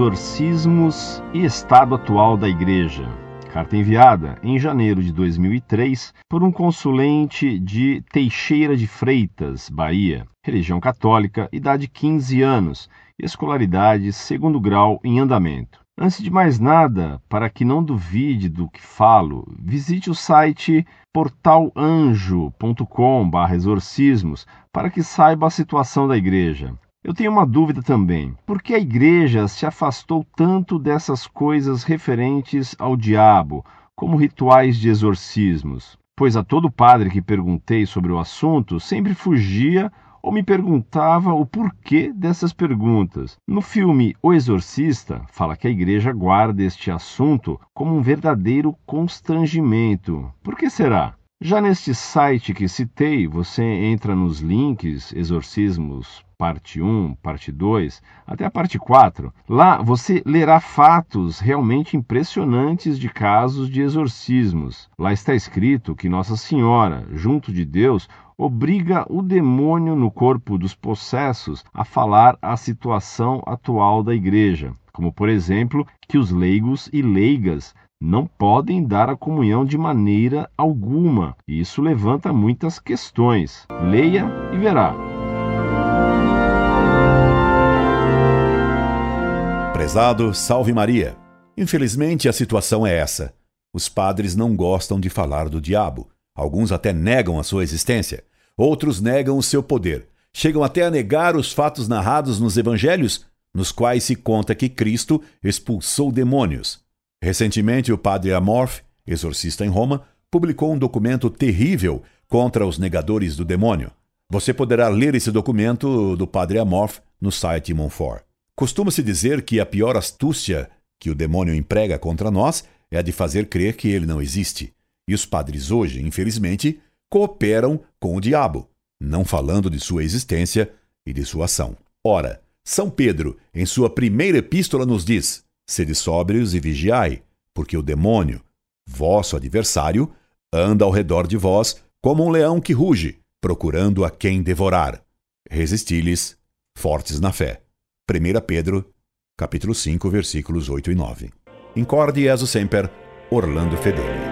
Exorcismos e Estado Atual da Igreja. Carta enviada em janeiro de 2003 por um consulente de Teixeira de Freitas, Bahia. Religião católica, idade 15 anos, escolaridade segundo grau em andamento. Antes de mais nada, para que não duvide do que falo, visite o site portalanjo.com/exorcismos para que saiba a situação da igreja. Eu tenho uma dúvida também. Por que a igreja se afastou tanto dessas coisas referentes ao diabo, como rituais de exorcismos? Pois a todo padre que perguntei sobre o assunto sempre fugia ou me perguntava o porquê dessas perguntas. No filme O Exorcista, fala que a igreja guarda este assunto como um verdadeiro constrangimento. Por que será? Já neste site que citei, você entra nos links Exorcismos parte 1, parte 2, até a parte 4. Lá você lerá fatos realmente impressionantes de casos de exorcismos. Lá está escrito que Nossa Senhora, junto de Deus, obriga o demônio no corpo dos possessos a falar a situação atual da igreja, como por exemplo, que os leigos e leigas não podem dar a comunhão de maneira alguma. E isso levanta muitas questões. Leia e verá. Prezado, salve Maria. Infelizmente a situação é essa. Os padres não gostam de falar do diabo. Alguns até negam a sua existência. Outros negam o seu poder. Chegam até a negar os fatos narrados nos evangelhos, nos quais se conta que Cristo expulsou demônios. Recentemente, o padre Amorf, exorcista em Roma, publicou um documento terrível contra os negadores do demônio. Você poderá ler esse documento do padre Amorf no site Monfort. Costuma-se dizer que a pior astúcia que o demônio emprega contra nós é a de fazer crer que ele não existe. E os padres hoje, infelizmente, cooperam com o diabo, não falando de sua existência e de sua ação. Ora, São Pedro, em sua primeira epístola, nos diz: Sede sóbrios e vigiai, porque o demônio, vosso adversário, anda ao redor de vós como um leão que ruge, procurando a quem devorar. Resisti-lhes, fortes na fé. 1 Pedro, capítulo 5, versículos 8 e 9. Incorde Jesus Semper, Orlando Fedeli.